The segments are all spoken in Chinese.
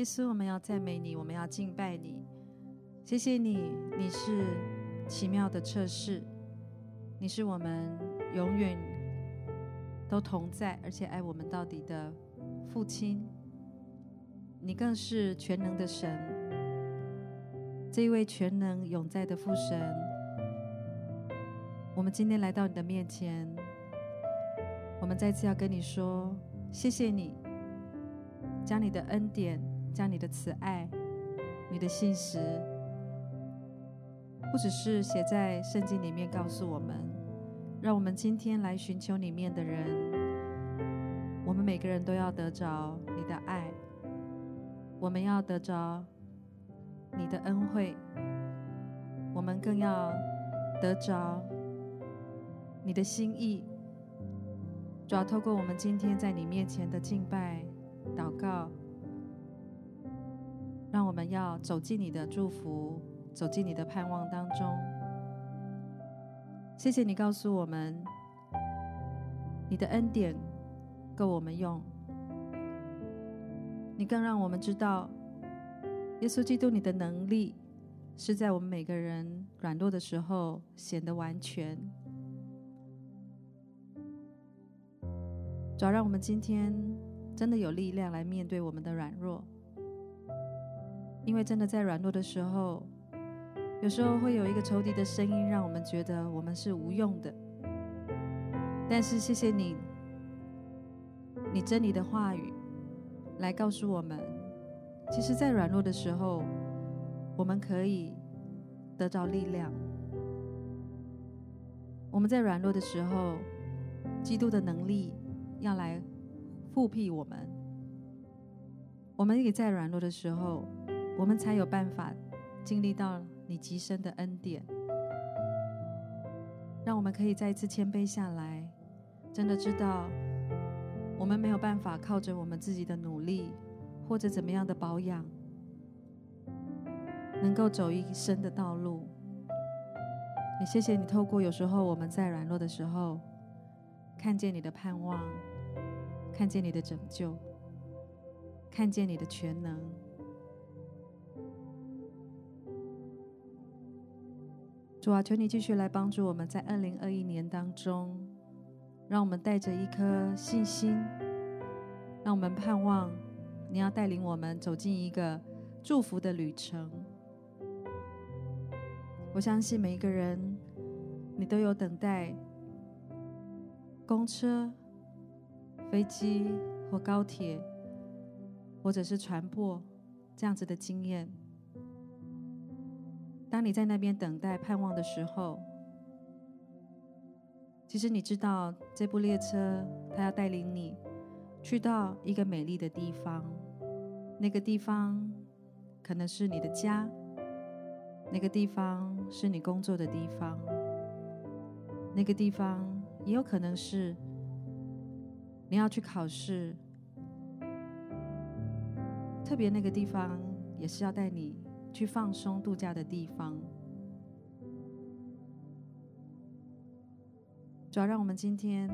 耶稣，我们要赞美你，我们要敬拜你。谢谢你，你是奇妙的测试，你是我们永远都同在，而且爱我们到底的父亲。你更是全能的神，这一位全能永在的父神。我们今天来到你的面前，我们再次要跟你说，谢谢你，将你的恩典。将你的慈爱、你的信实，不只是写在圣经里面告诉我们，让我们今天来寻求里面的人，我们每个人都要得着你的爱，我们要得着你的恩惠，我们更要得着你的心意。主要透过我们今天在你面前的敬拜、祷告。让我们要走进你的祝福，走进你的盼望当中。谢谢你告诉我们，你的恩典够我们用。你更让我们知道，耶稣基督你的能力是在我们每个人软弱的时候显得完全。主要让我们今天真的有力量来面对我们的软弱。因为真的在软弱的时候，有时候会有一个仇敌的声音，让我们觉得我们是无用的。但是谢谢你，你真理的话语来告诉我们，其实，在软弱的时候，我们可以得到力量。我们在软弱的时候，基督的能力要来复辟我们。我们也在软弱的时候。我们才有办法经历到你极深的恩典，让我们可以再一次谦卑下来，真的知道我们没有办法靠着我们自己的努力或者怎么样的保养，能够走一生的道路。也谢谢你透过有时候我们在软弱的时候，看见你的盼望，看见你的拯救，看见你的全能。主啊，求你继续来帮助我们，在二零二一年当中，让我们带着一颗信心，让我们盼望你要带领我们走进一个祝福的旅程。我相信每一个人，你都有等待公车、飞机或高铁，或者是船舶这样子的经验。当你在那边等待盼望的时候，其实你知道这部列车它要带领你去到一个美丽的地方，那个地方可能是你的家，那个地方是你工作的地方，那个地方也有可能是你要去考试，特别那个地方也是要带你。去放松度假的地方，主要让我们今天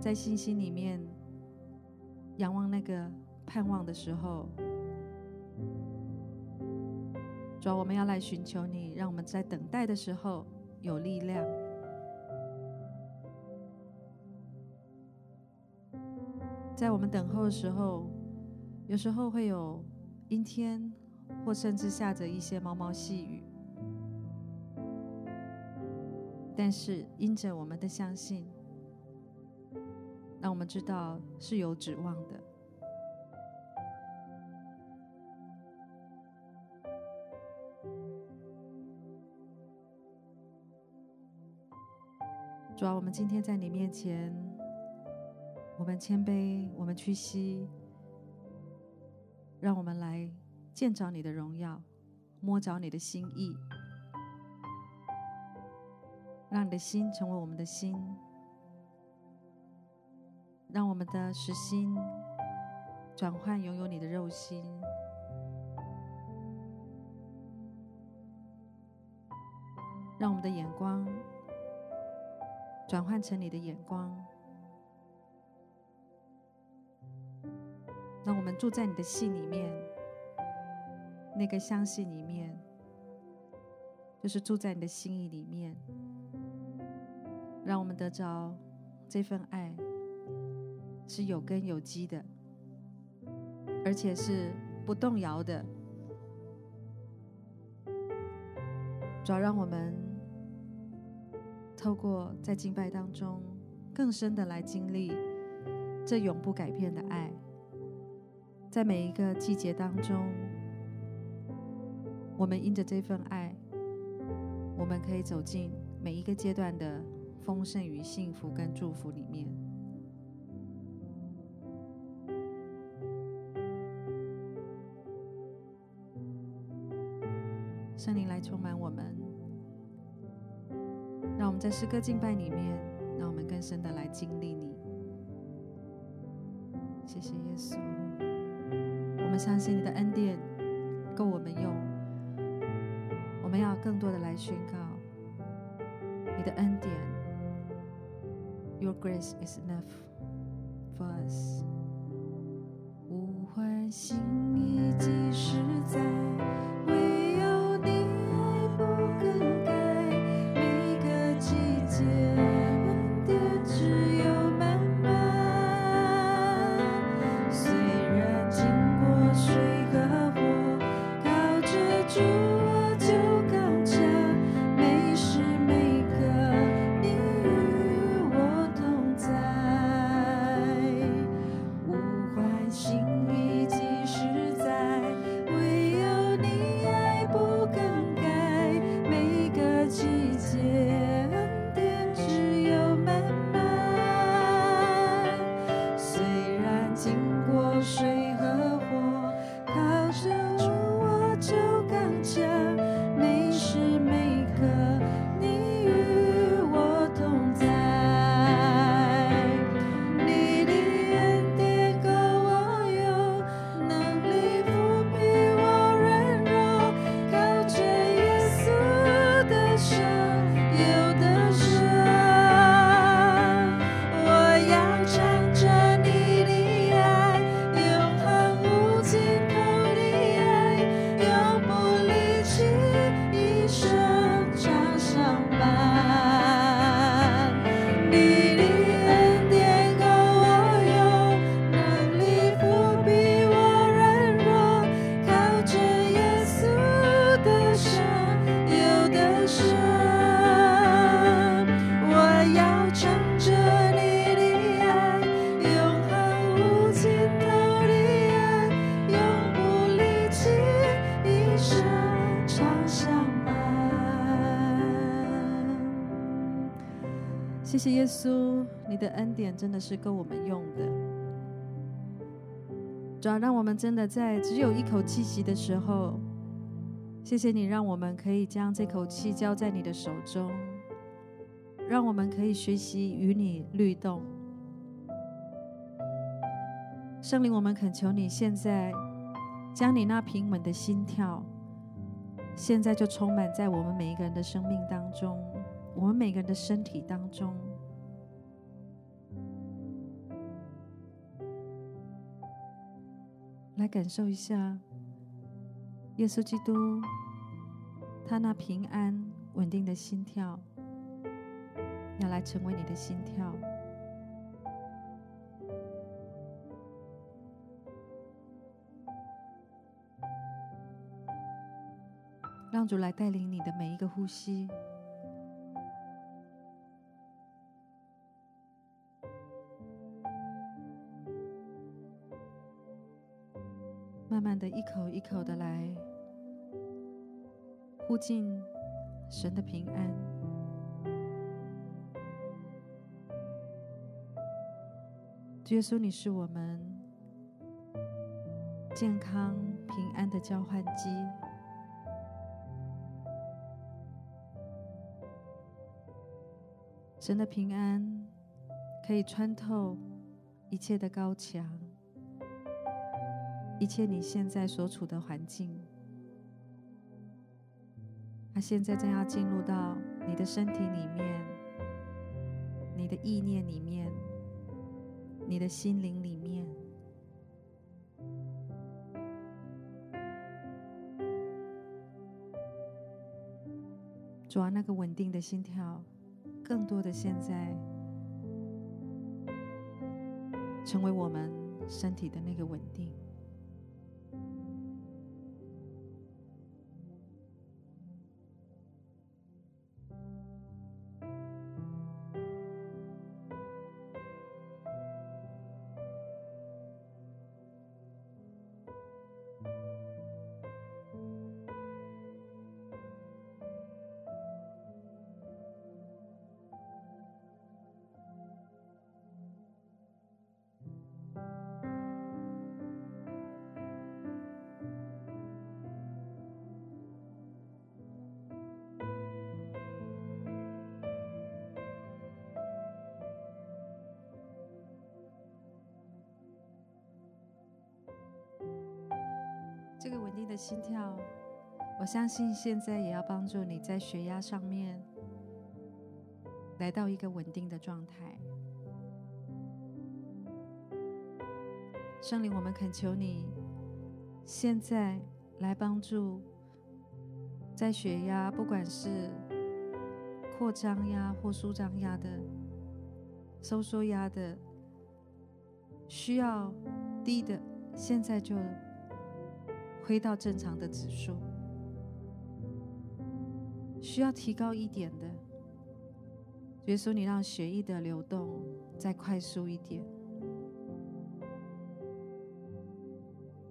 在信心里面仰望那个盼望的时候，主要我们要来寻求你，让我们在等待的时候有力量，在我们等候的时候，有时候会有阴天。或甚至下着一些毛毛细雨，但是因着我们的相信，让我们知道是有指望的。主啊，我们今天在你面前，我们谦卑，我们屈膝，让我们来。见着你的荣耀，摸着你的心意，让你的心成为我们的心，让我们的实心转换拥有你的肉心，让我们的眼光转换成你的眼光。让我们住在你的心里面，那个相信里面，就是住在你的心意里面，让我们得着这份爱，是有根有基的，而且是不动摇的。主要让我们透过在敬拜当中，更深的来经历这永不改变的爱，在每一个季节当中，我们因着这份爱，我们可以走进每一个阶段的丰盛与幸福跟祝福里面。圣灵来充满我们，让我们在诗歌敬拜里面。让我们更深的来经历你。谢谢耶稣，我们相信你的恩典够我们用。我们要更多的来宣告你的恩典。Your grace is enough for us。呼唤心谢谢耶稣，你的恩典真的是够我们用的。主要让我们真的在只有一口气息的时候，谢谢你让我们可以将这口气交在你的手中，让我们可以学习与你律动。圣灵，我们恳求你现在将你那平稳的心跳，现在就充满在我们每一个人的生命当中。我们每个人的身体当中，来感受一下耶稣基督他那平安稳定的心跳，要来成为你的心跳，让主来带领你的每一个呼吸。的一口一口的来呼进神的平安，耶稣，你是我们健康平安的交换机，神的平安可以穿透一切的高墙。一切你现在所处的环境他现在正要进入到你的身体里面你的意念里面你的心灵里面。主要那个稳定的心跳更多的现在成为我们身体的那个稳定。的心跳，我相信现在也要帮助你在血压上面来到一个稳定的状态。圣灵，我们恳求你，现在来帮助在血压不管是扩张压或舒张压的、收缩压的，需要低的，现在就。回到正常的指数，需要提高一点的，比如说你让血液的流动再快速一点，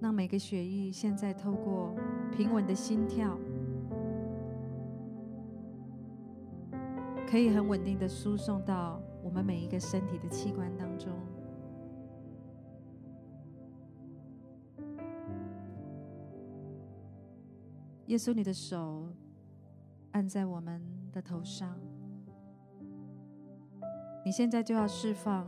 让每个血液现在透过平稳的心跳，可以很稳定的输送到我们每一个身体的器官当中。耶稣，你的手按在我们的头上，你现在就要释放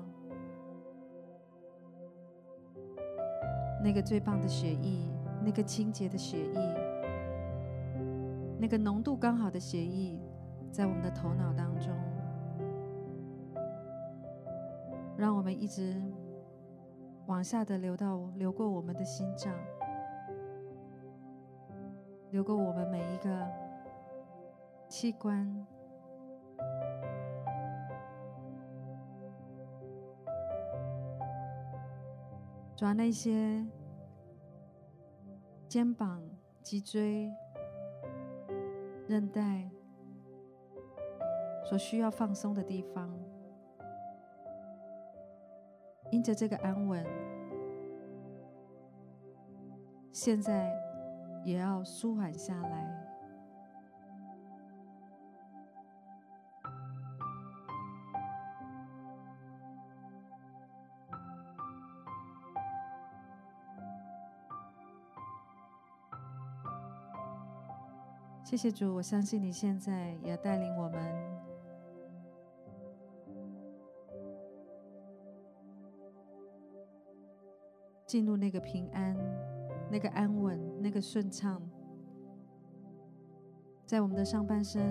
那个最棒的血液，那个清洁的血液，那个浓度刚好的血液，在我们的头脑当中，让我们一直往下的流到流过我们的心脏。流过我们每一个器官，抓那些肩膀、脊椎、韧带所需要放松的地方，因着这个安稳，现在。也要舒缓下来。谢谢主，我相信你现在也带领我们进入那个平安。那个安稳，那个顺畅，在我们的上半身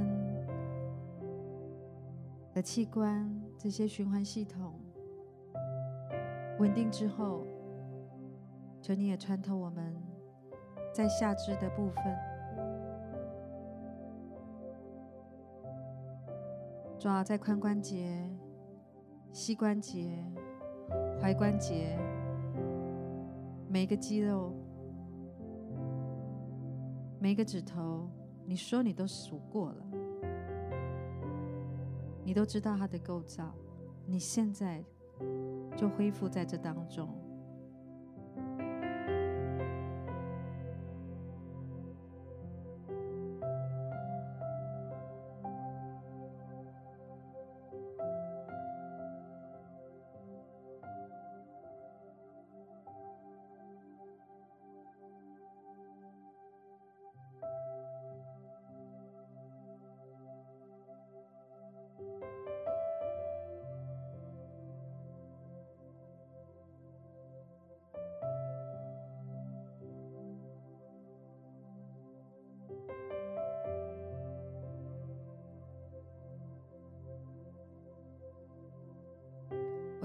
的器官，这些循环系统稳定之后，求你也穿透我们在下肢的部分，主要在髋关节、膝关节、踝关节，每个肌肉。每个指头，你说你都数过了，你都知道它的构造，你现在就恢复在这当中。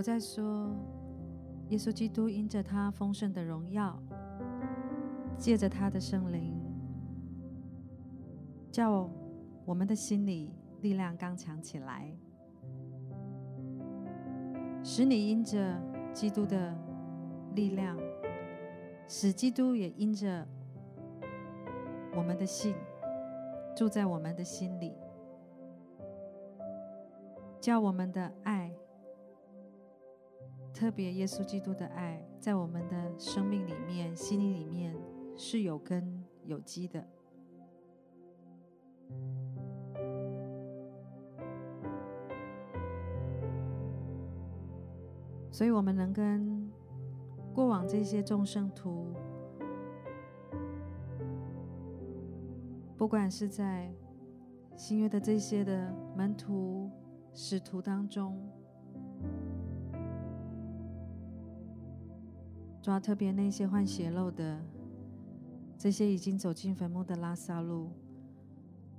我在说，耶稣基督因着他丰盛的荣耀，借着他的圣灵，叫我们的心里力量刚强起来，使你因着基督的力量，使基督也因着我们的信住在我们的心里，叫我们的爱，特别耶稣基督的爱，在我们的生命里面、心灵里面是有根有基的。所以，我们能跟过往这些众生徒，不管是在新约的这些的门徒、使徒当中，主要特别那些患血漏的，这些已经走进坟墓的拉撒路，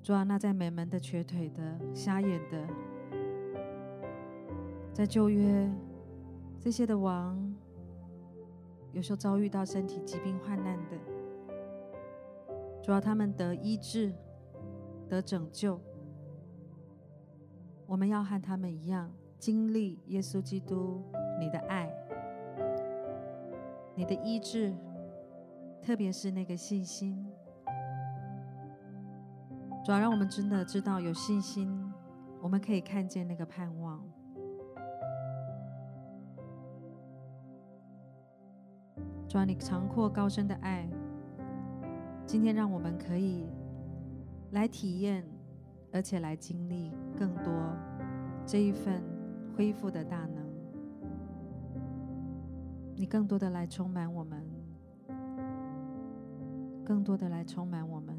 主要那在美门的瘸腿的、瞎眼的，在旧约。这些的王，有时候遭遇到身体疾病患难的，主要他们得医治、得拯救。我们要和他们一样，经历耶稣基督你的爱、你的医治，特别是那个信心。主要让我们真的知道有信心，我们可以看见那个盼望。主啊，你长阔高深的爱，今天让我们可以来体验，而且来经历更多这一份恢复的大能。你更多的来充满我们，更多的来充满我们，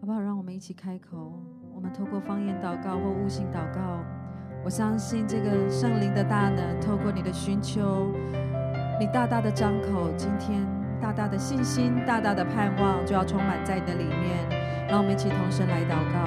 好不好？让我们一起开口，我们透过方言祷告或悟性祷告。我相信这个圣灵的大能，透过你的寻求，你大大的张口，今天大大的信心、大大的盼望就要充满在你的里面。让我们一起同声来祷告。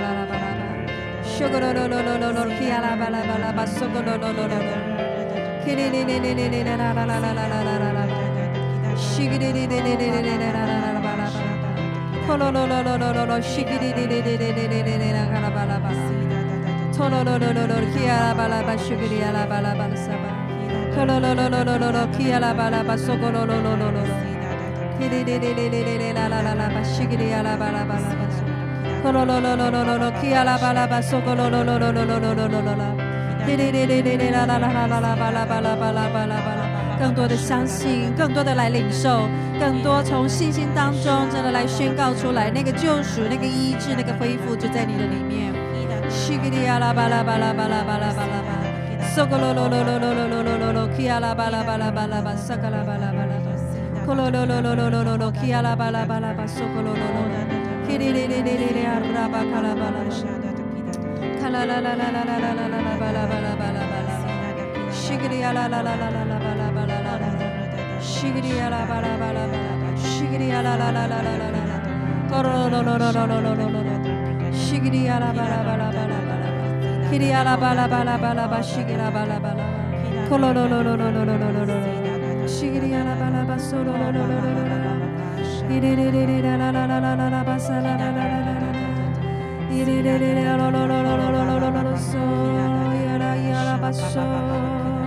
Shigiri. 罗罗罗，罗罗罗罗罗，提利利利利利利啦啦啦啦啦啦啦。基亚拉巴拉巴，西格哩亚拉巴拉巴拉沙巴，托罗罗罗罗罗罗罗，基亚拉巴拉巴，索格罗罗罗罗罗罗，提哩哩哩哩哩哩哩啦啦啦啦，哩亚拉巴拉巴拉巴，托罗罗，拉巴拉巴，索格罗罗罗罗罗罗罗罗罗罗，提哩哩哩哩哩啦啦啦啦啦巴拉巴拉巴拉巴拉巴拉。更多的相信，更多的来领受，更多从信心当中真的来宣告出来，那个救赎、那个医治、那个恢复就在你的里面。西格利亚拉巴拉巴拉巴拉巴拉巴拉巴，索格罗罗罗罗罗罗罗罗罗罗，基亚拉巴拉巴拉巴拉巴，萨卡拉巴拉巴拉巴，科罗罗罗罗罗罗罗罗，基亚拉巴拉巴拉巴，索格罗罗罗 Shigiri ala balaba solo lo lo lo lo lo lo Yara yara baso.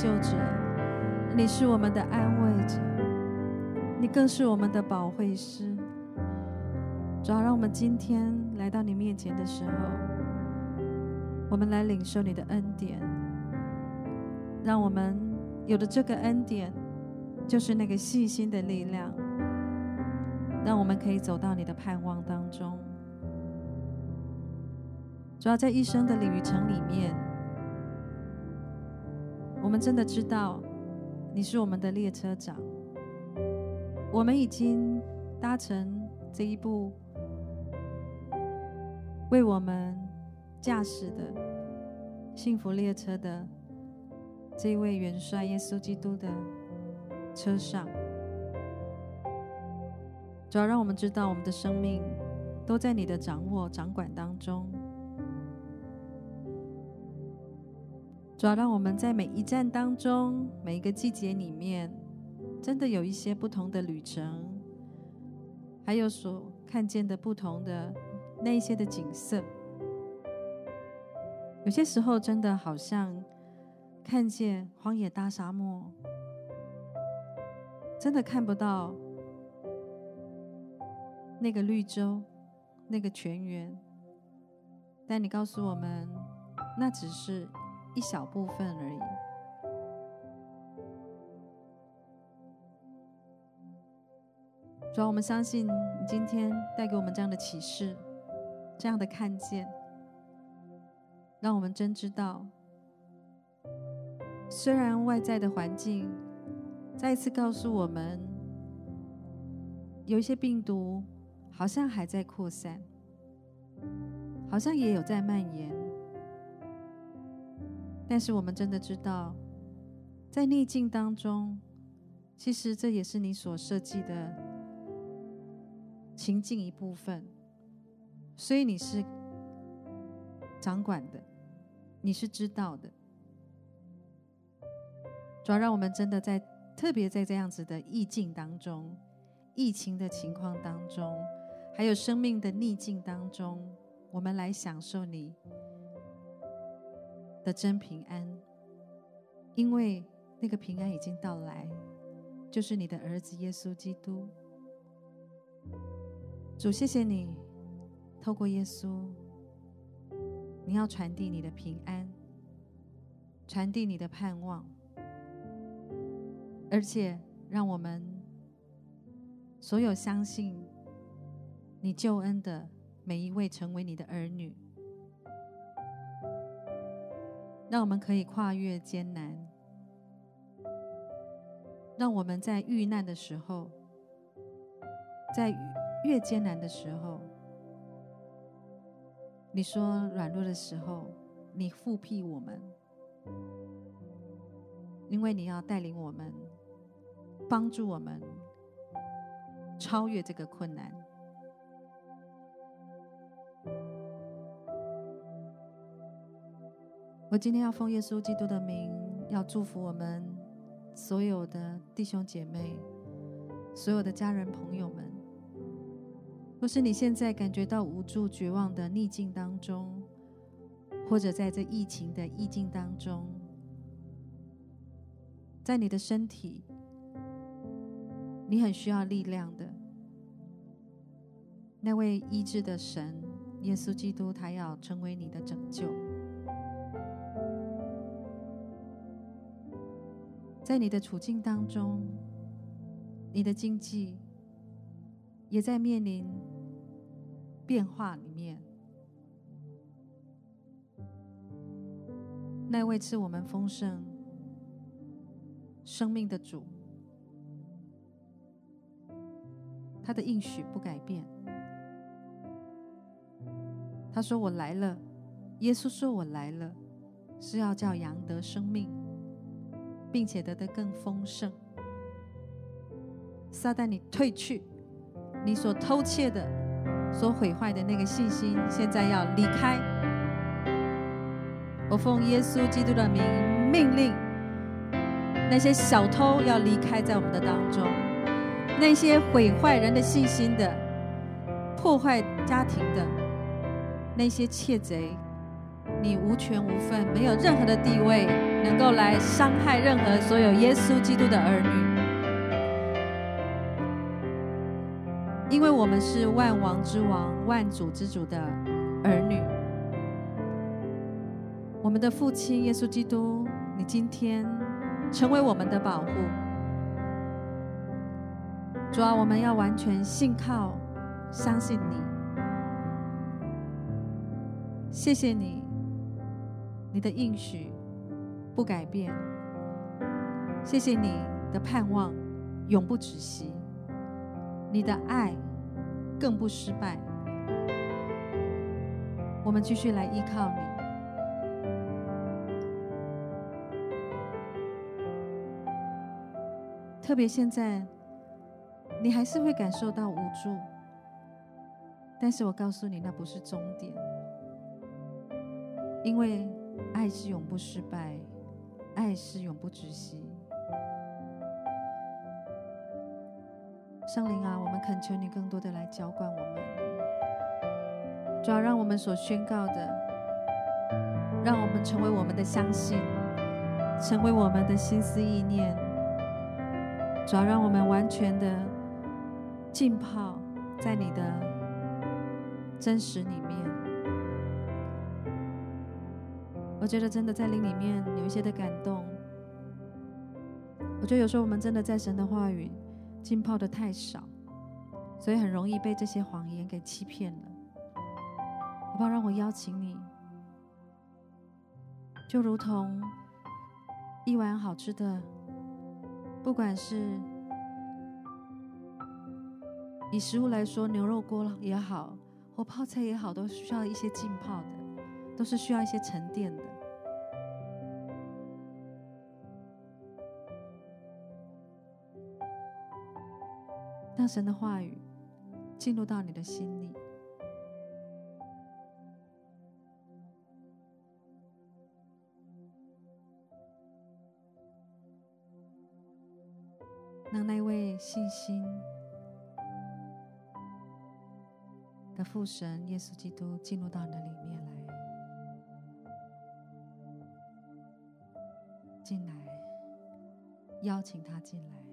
救者，你是我们的安慰者，你更是我们的保惠师。主要让我们今天来到你面前的时候，我们来领受你的恩典，让我们有了这个恩典，就是那个信心的力量，让我们可以走到你的盼望当中。主要在一生的旅程里面，我们真的知道你是我们的列车长，我们已经搭乘这一部。为我们驾驶的幸福列车的这一位元帅耶稣基督的车上，主要让我们知道我们的生命都在你的掌握掌管当中。主要让我们在每一站当中，每一个季节里面，真的有一些不同的旅程，还有所看见的不同的。那一些的景色，有些时候真的好像看见荒野大沙漠，真的看不到那个绿洲、那个泉源。但你告诉我们，那只是一小部分而已。主要我们相信你今天带给我们这样的启示。这样的看见，让我们真知道，虽然外在的环境再一次告诉我们，有一些病毒好像还在扩散，好像也有在蔓延，但是我们真的知道，在逆境当中，其实这也是你所设计的情境一部分。所以你是掌管的，你是知道的。主要让我们真的在特别在这样子的逆境当中、疫情的情况当中，还有生命的逆境当中，我们来享受你的真平安，因为那个平安已经到来，就是你的儿子耶稣基督。主，谢谢你。透过耶稣，你要传递你的平安，传递你的盼望，而且让我们所有相信你救恩的每一位成为你的儿女，让我们可以跨越艰难，让我们在遇难的时候，在越艰难的时候。你说软弱的时候，你复辟我们，因为你要带领我们，帮助我们超越这个困难。我今天要奉耶稣基督的名，要祝福我们所有的弟兄姐妹，所有的家人朋友们。若是你现在感觉到无助、绝望的逆境当中，或者在这疫情的逆境当中，在你的身体，你很需要力量的，那位医治的神耶稣基督，他要成为你的拯救。在你的处境当中，你的经济也在面临。变化里面，那位赐我们丰盛生命的主，他的应许不改变。他说：“我来了。”耶稣说：“我来了，是要叫羊得生命，并且得的更丰盛。”撒旦，你退去，你所偷窃的。所毁坏的那个信心，现在要离开。我奉耶稣基督的名命令，那些小偷要离开在我们的当中，那些毁坏人的信心的、破坏家庭的，那些窃贼你无权无份，没有任何的地位，能够来伤害任何所有耶稣基督的儿女。因为我们是万王之王、万主之主的儿女，我们的父亲耶稣基督，你今天成为我们的保护。主啊，我们要完全信靠、相信你。谢谢你，你的应许不改变。谢谢你的盼望永不止息。你的爱更不失败，我们继续来依靠你。特别现在，你还是会感受到无助，但是我告诉你，那不是终点，因为爱是永不失败，爱是永不止息。圣灵啊，我们恳求你更多的来浇灌我们，主要让我们所宣告的，让我们成为我们的相信，成为我们的心思意念，主要让我们完全的浸泡在你的真实里面。我觉得真的在灵里面有一些的感动，我觉得有时候我们真的在神的话语。浸泡的太少，所以很容易被这些谎言给欺骗了。好不好？让我邀请你，就如同一碗好吃的，不管是以食物来说，牛肉锅也好，或泡菜也好，都需要一些浸泡的，都是需要一些沉淀的。让神的话语进入到你的心里，让那位信心的父神耶稣基督进入到你的里面来，进来，邀请他进来。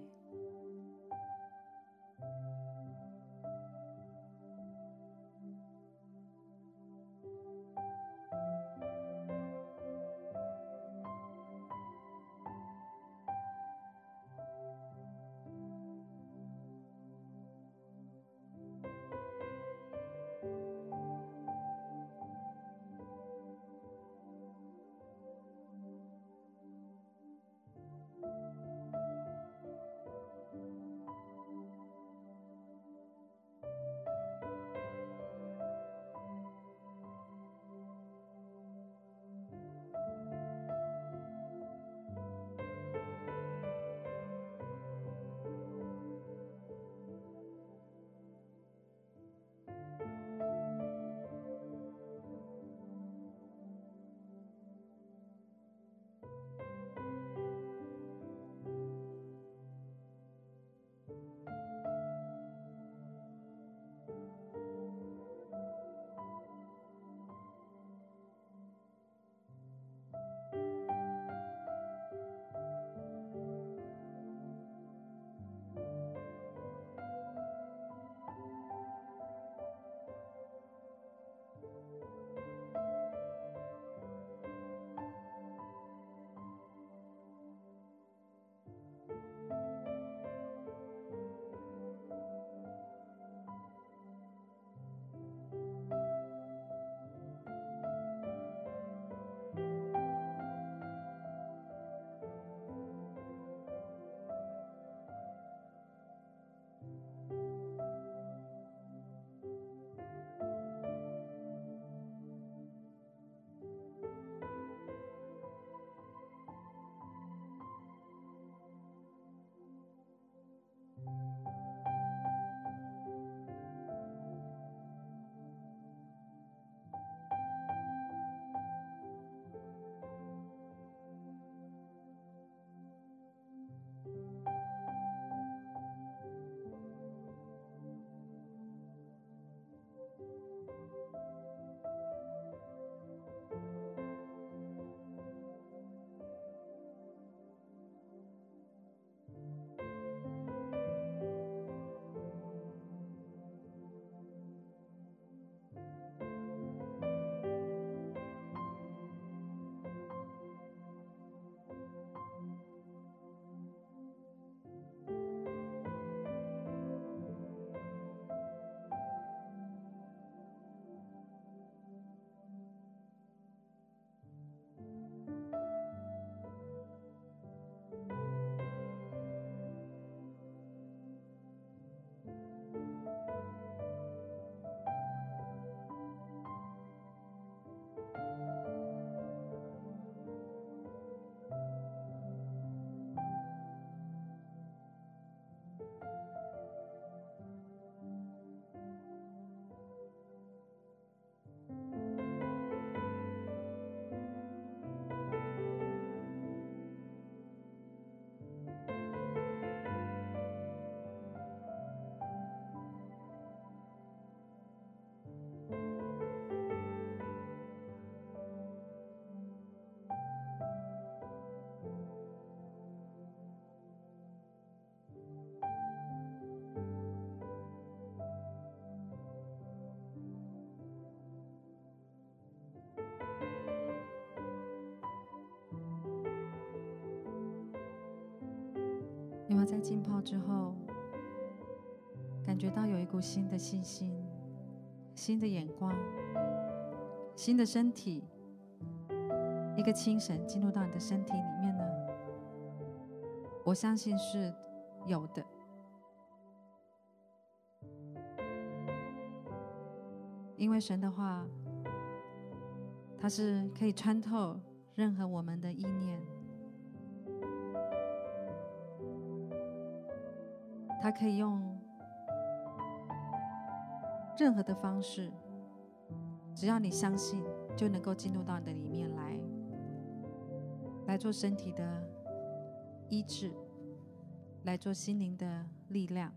有没有在浸泡之后，感觉到有一股新的信心、新的眼光、新的身体，一个清神进入到你的身体里面呢？我相信是有的，因为神的话，它是可以穿透任何我们的意念。他可以用任何的方式，只要你相信，就能够进入到你的里面来，来做身体的医治，来做心灵的力量。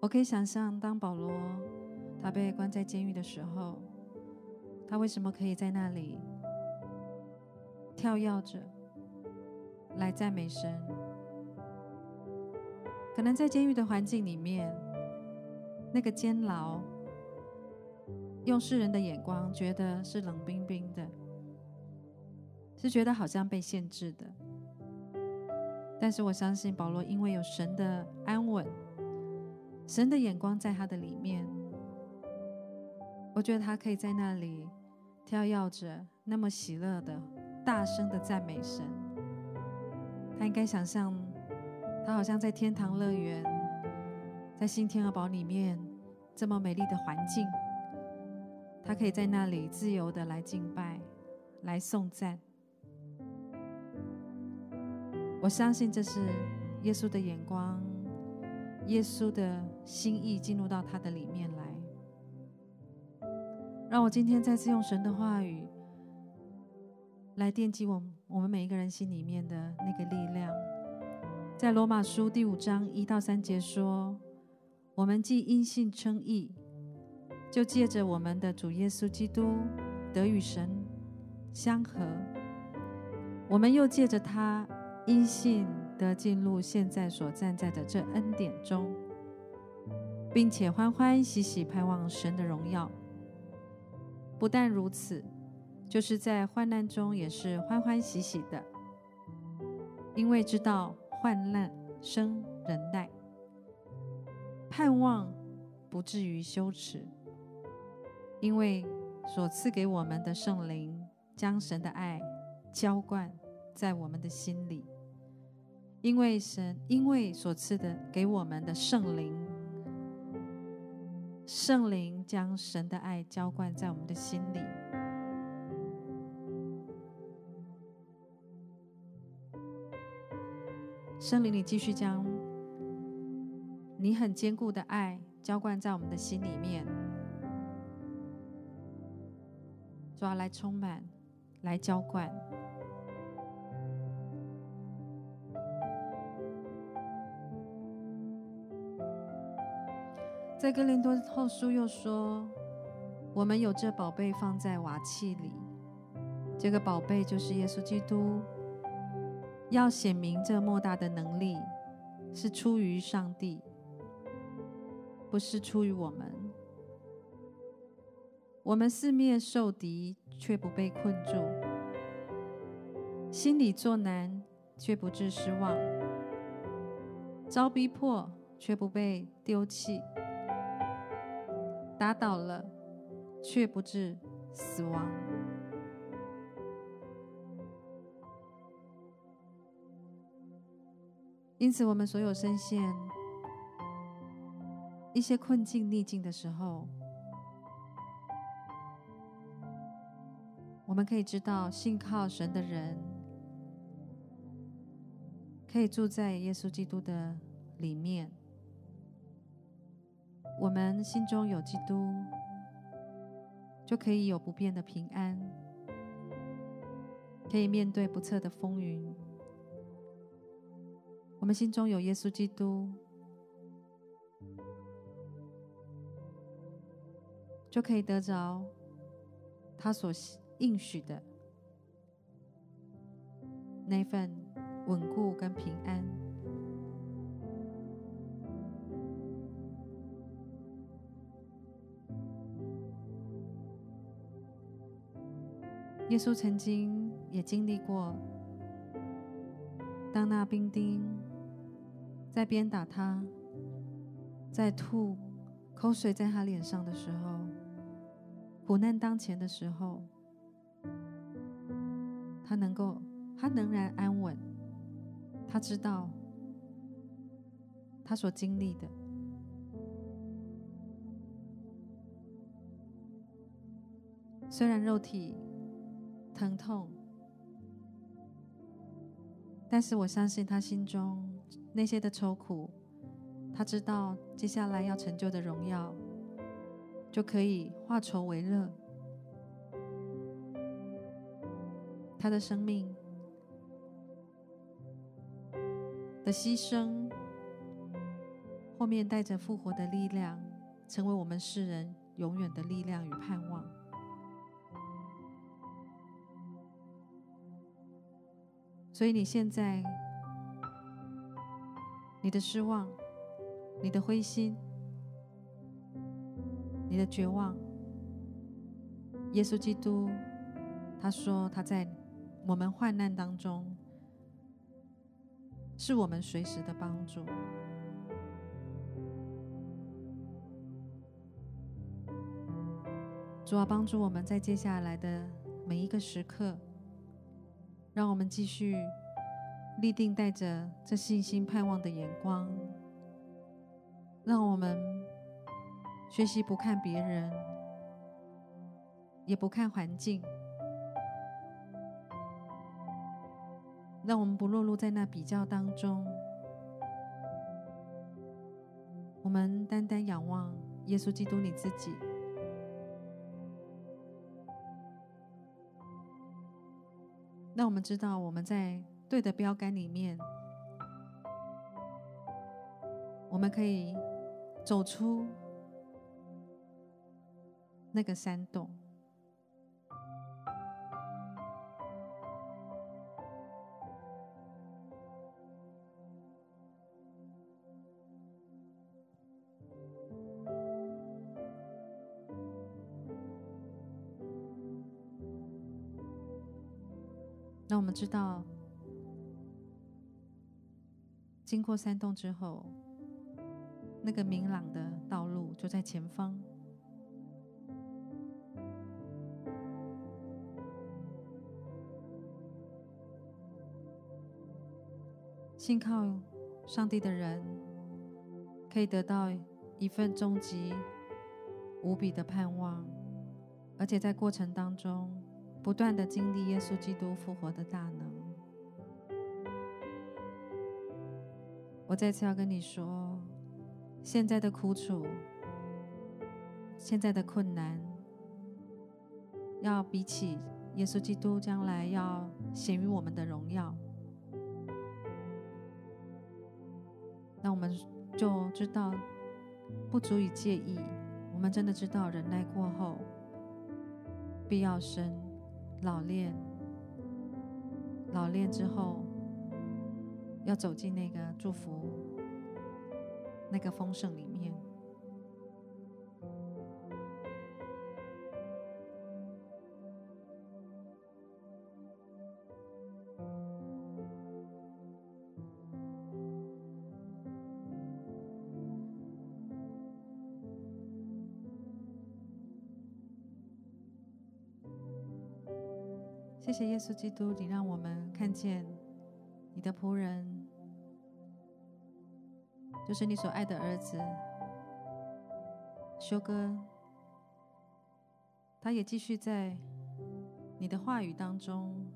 我可以想象，当保罗他被关在监狱的时候，他为什么可以在那里跳跃着？来赞美神，可能在监狱的环境里面，那个监牢，用世人的眼光觉得是冷冰冰的，是觉得好像被限制的。但是我相信保罗，因为有神的安稳，神的眼光在他的里面，我觉得他可以在那里跳跃着，那么喜乐的、大声的赞美神。他应该想象，他好像在天堂乐园，在新天鹅堡里面这么美丽的环境，他可以在那里自由的来敬拜，来颂赞。我相信这是耶稣的眼光，耶稣的心意进入到他的里面来。让我今天再次用神的话语。来奠基我们我们每一个人心里面的那个力量，在罗马书第五章一到三节说：“我们既因信称义，就借着我们的主耶稣基督得与神相合；我们又借着他因信得进入现在所站在的这恩典中，并且欢欢喜喜盼望神的荣耀。不但如此。”就是在患难中也是欢欢喜喜的，因为知道患难生忍耐，盼望不至于羞耻，因为所赐给我们的圣灵将神的爱浇灌在我们的心里，因为神因为所赐的给我们的圣灵，圣灵将神的爱浇灌在我们的心里。圣灵，你继续将你很坚固的爱浇灌在我们的心里面，主要来充满，来浇灌。在哥林多后书又说，我们有这宝贝放在瓦器里，这个宝贝就是耶稣基督。要显明这莫大的能力是出于上帝，不是出于我们。我们四面受敌，却不被困住；心里作难，却不致失望；遭逼迫，却不被丢弃；打倒了，却不致死亡。因此，我们所有深陷一些困境、逆境的时候，我们可以知道，信靠神的人可以住在耶稣基督的里面。我们心中有基督，就可以有不变的平安，可以面对不测的风云。我们心中有耶稣基督，就可以得着他所应许的那份稳固跟平安。耶稣曾经也经历过当那兵丁在鞭打他，在吐口水在他脸上的时候，苦难当前的时候，他能够，他仍然安稳。他知道他所经历的，虽然肉体疼痛，但是我相信他心中那些的愁苦，他知道接下来要成就的荣耀，就可以化愁为乐。他的生命。的牺牲，后面带着复活的力量，成为我们世人永远的力量与盼望。所以你现在，你的失望，你的灰心，你的绝望，耶稣基督，他说他在我们患难当中。是我们随时的帮助。主要帮助我们在接下来的每一个时刻，让我们继续立定带着这信心盼望的眼光，让我们学习不看别人，也不看环境。让我们不落入在那比较当中，我们单单仰望耶稣基督你自己。让我们知道我们在对的标杆里面，我们可以走出那个山洞。那我们知道，经过山洞之后，那个明朗的道路就在前方。信靠上帝的人，可以得到一份终极无比的盼望，而且在过程当中。不断的经历耶稣基督复活的大能，我再次要跟你说，现在的苦楚，现在的困难，要比起耶稣基督将来要显于我们的荣耀，那我们就知道不足以介意。我们真的知道忍耐过后必要生。老练，老练之后，要走进那个祝福、那个丰盛里面。谢谢耶稣基督，你让我们看见你的仆人，就是你所爱的儿子修哥，他也继续在你的话语当中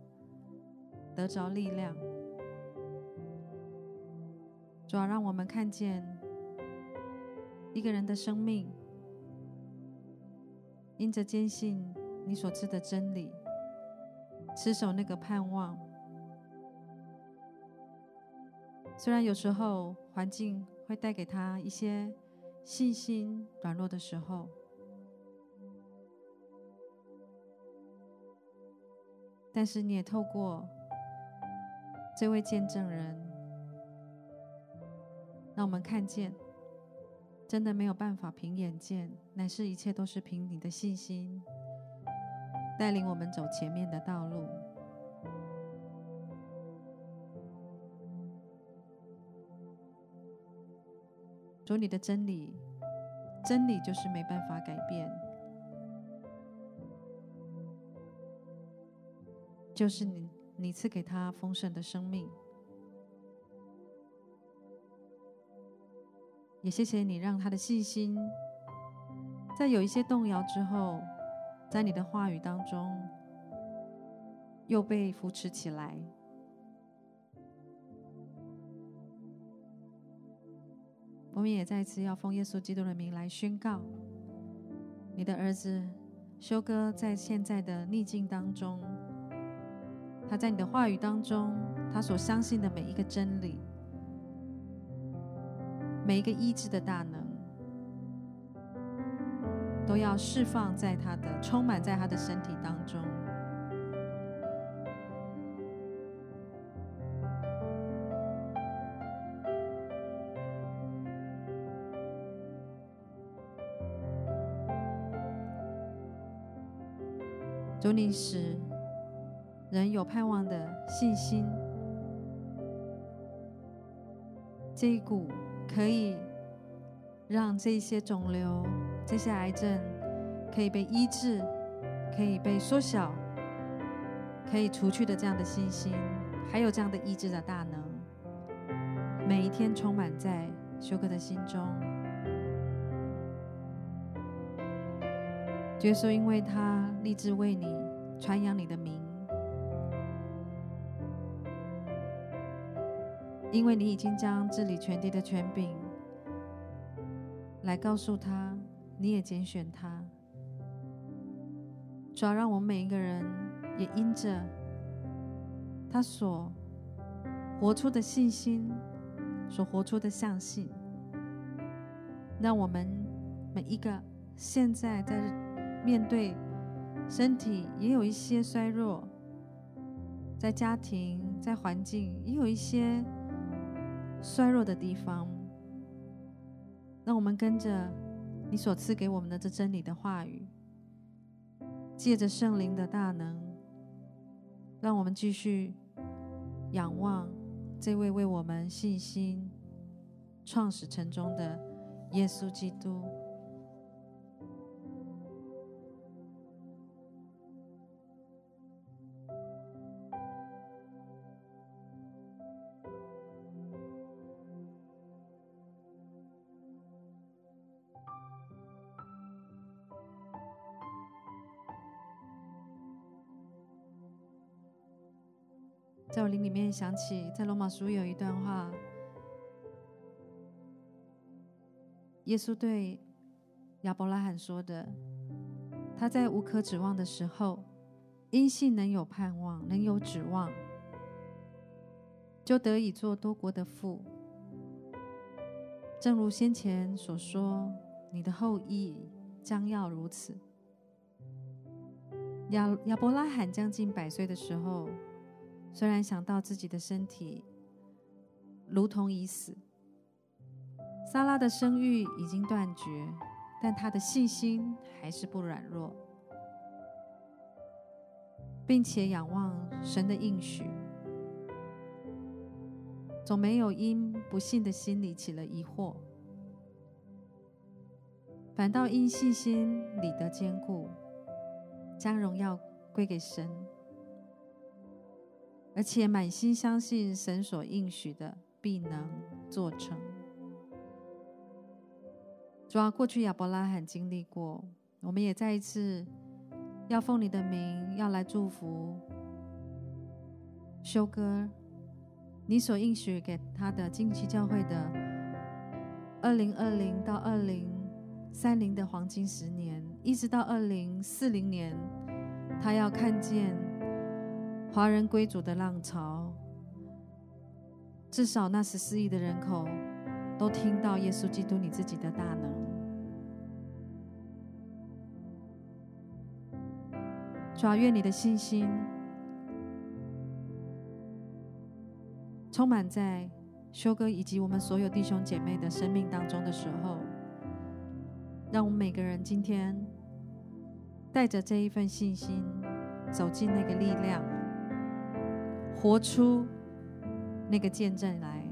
得着力量，主要让我们看见一个人的生命，因着坚信你所知的真理。持守那个盼望，虽然有时候环境会带给他一些信心软弱的时候，但是你也透过这位见证人，让我们看见，真的没有办法凭眼见，乃是一切都是凭你的信心。带领我们走前面的道路，主你的真理，真理就是没办法改变，就是你，你赐给他丰盛的生命。也谢谢你让他的信心，在有一些动摇之后，在你的话语当中又被扶持起来。我们也再次要奉耶稣基督的名来宣告：你的儿子修哥在现在的逆境当中，他在你的话语当中，他所相信的每一个真理，每一个医治的大能，都要释放在他的，充满在他的身体当中。你使人有盼望的信心，这一股可以让这些肿瘤、这些癌症可以被医治、可以被缩小、可以除去的这样的信心，还有这样的医治的大能，每一天充满在修哥的心中。耶稣，因为他立志为你传扬你的名，因为你已经将治理全地的权柄来告诉他，你也拣选他，主要让我们每一个人也因着他所活出的信心，所活出的相信，让我们每一个现在在。面对身体也有一些衰弱，在家庭、在环境也有一些衰弱的地方，让我们跟着你所赐给我们的这真理的话语，借着圣灵的大能，让我们继续仰望这位为我们信心创始成终的耶稣基督。想起，在罗马书有一段话，耶稣对亚伯拉罕说的：“他在无可指望的时候，因信能有盼望，能有指望，就得以做多国的父。正如先前所说，你的后裔将要如此。”亚亚伯拉罕将近百岁的时候。虽然想到自己的身体如同已死，撒拉的生育已经断绝，但他的信心还是不软弱，并且仰望神的应许，总没有因不信的心里起了疑惑，反倒因信心里得坚固，将荣耀归给神。而且满心相信神所应许的必能做成。主啊，过去亚伯拉罕经历过，我们也再一次要奉你的名，要来祝福修哥，你所应许给他的惊奇教会的二零二零到二零三零的黄金十年，一直到二零四零年，他要看见。华人归主的浪潮，至少那十四亿的人口都听到耶稣基督你自己的大能。主啊，愿你的信心充满在修哥以及我们所有弟兄姐妹的生命当中的时候，让我们每个人今天带着这一份信心走进那个力量。活出那个见证来。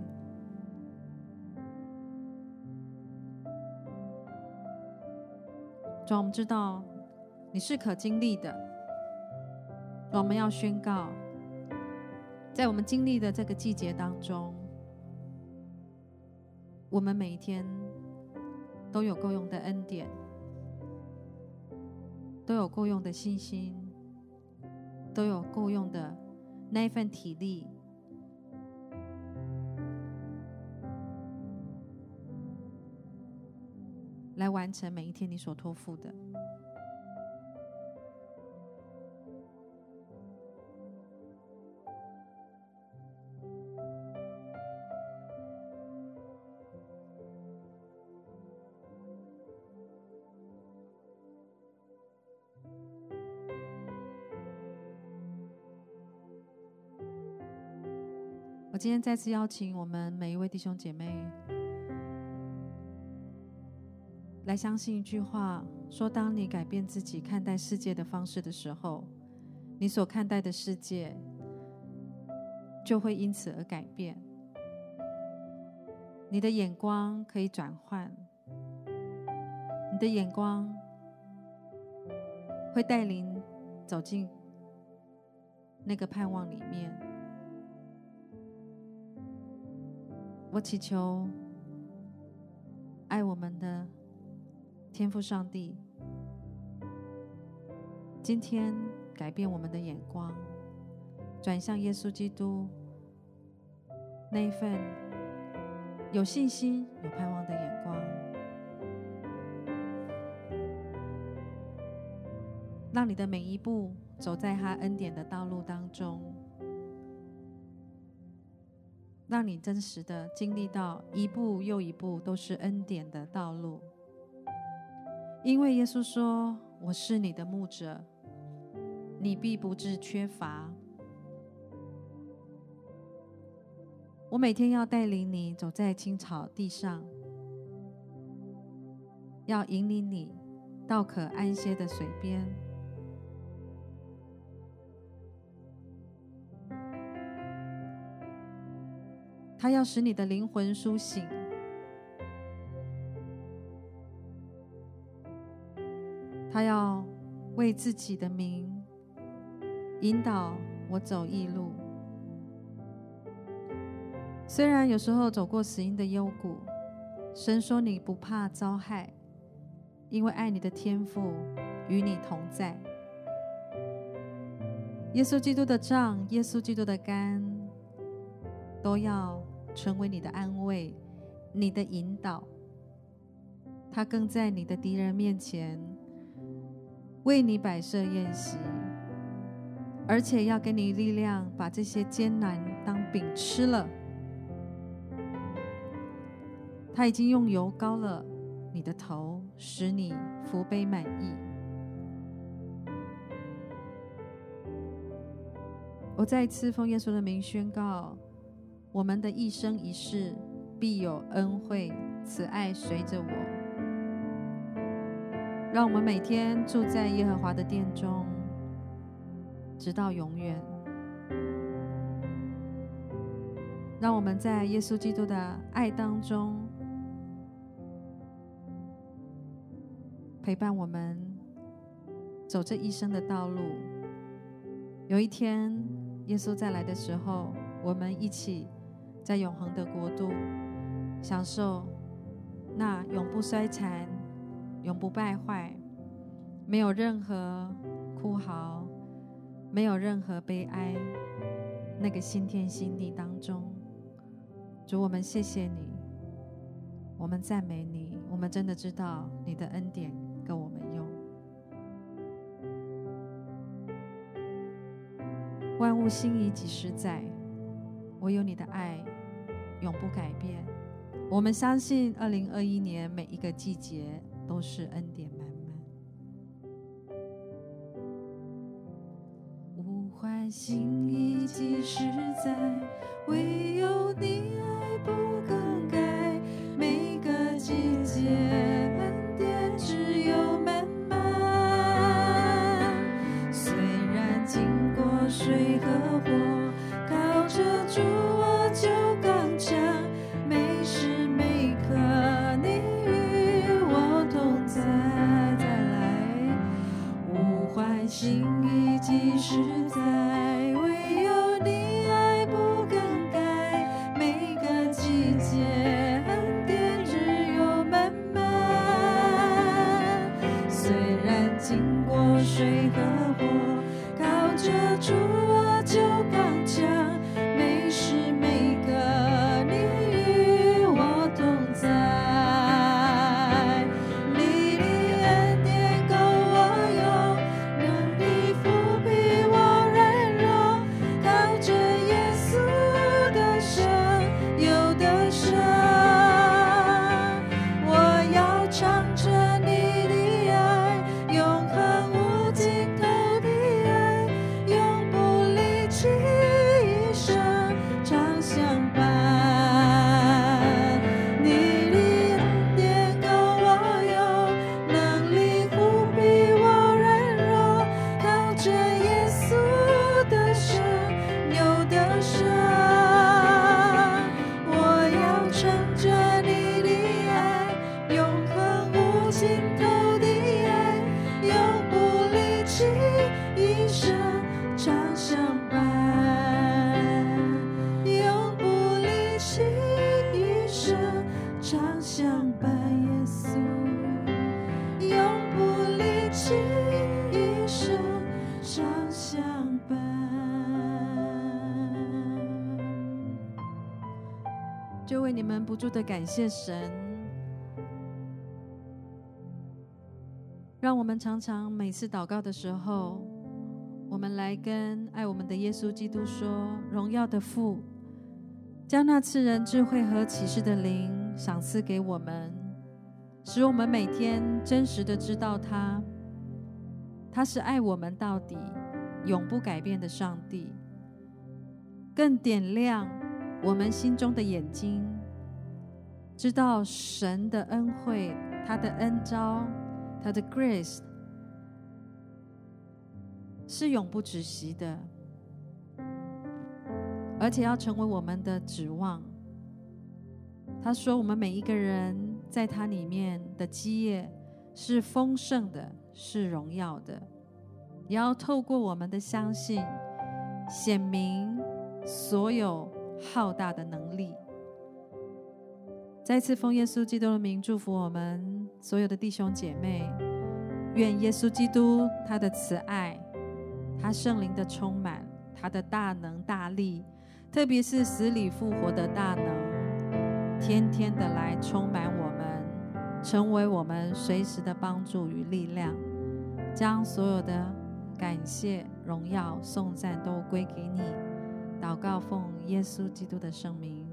总，我们知道你是可经历的。我们要宣告，在我们经历的这个季节当中，我们每一天都有够用的恩典，都有够用的信心，都有够用的。那一份体力。来完成每一天你所托付的。今天再次邀请我们每一位弟兄姐妹。来相信一句话，说：当你改变自己看待世界的方式的时候，你所看待的世界就会因此而改变。你的眼光可以转换，你的眼光会带领走进那个盼望里面。我祈求爱我们的。天父上帝，今天改变我们的眼光，转向耶稣基督那一份有信心、有盼望的眼光，让你的每一步走在他恩典的道路当中，让你真实的经历到一步又一步都是恩典的道路。因为耶稣说：“我是你的牧者，你必不致缺乏。我每天要带领你走在青草地上，要引领你到可安歇的水边。他要使你的灵魂苏醒。”他要为自己的名引导我走义路，虽然有时候走过死荫的幽谷，神说你不怕遭害，因为爱你的天父与你同在。耶稣基督的杖，耶稣基督的竿，都要成为你的安慰，你的引导。他更在你的敌人面前。为你摆设宴席，而且要给你力量，把这些艰难当饼吃了。他已经用油膏了你的头，使你福杯满溢。我再一次奉耶稣的名宣告：我们的一生一世必有恩惠、慈爱随着我。让我们每天住在耶和华的殿中，直到永远。让我们在耶稣基督的爱当中，陪伴我们走这一生的道路。有一天，耶稣再来的时候，我们一起在永恒的国度享受那永不衰残。永不败坏，没有任何哭嚎，没有任何悲哀。那个新天新地当中，主，我们谢谢你，我们赞美你，我们真的知道你的恩典够我们用。万物兴宜几十载，我有你的爱永不改变。我们相信，二零二一年每一个季节。都是恩典满满。物换星移几十载，唯有你爱不更谢神，让我们常常每次祷告的时候，我们来跟爱我们的耶稣基督说：荣耀的父，将那赐人智慧和启示的灵赏赐给我们，使我们每天真实的知道他，他是爱我们到底、永不改变的上帝，更点亮。我们心中的眼睛，知道神的恩惠、他的恩招、他的 grace 是永不止息的，而且要成为我们的指望。他说：“我们每一个人在他里面的基业是丰盛的，是荣耀的，也要透过我们的相信，显明所有。”浩大的能力，再次奉耶稣基督的名祝福我们所有的弟兄姐妹。愿耶稣基督他的慈爱、他圣灵的充满、他的大能大力，特别是死里复活的大能，天天的来充满我们，成为我们随时的帮助与力量，将所有的感谢、荣耀、颂赞都归给你。祷告，奉耶稣基督的圣名。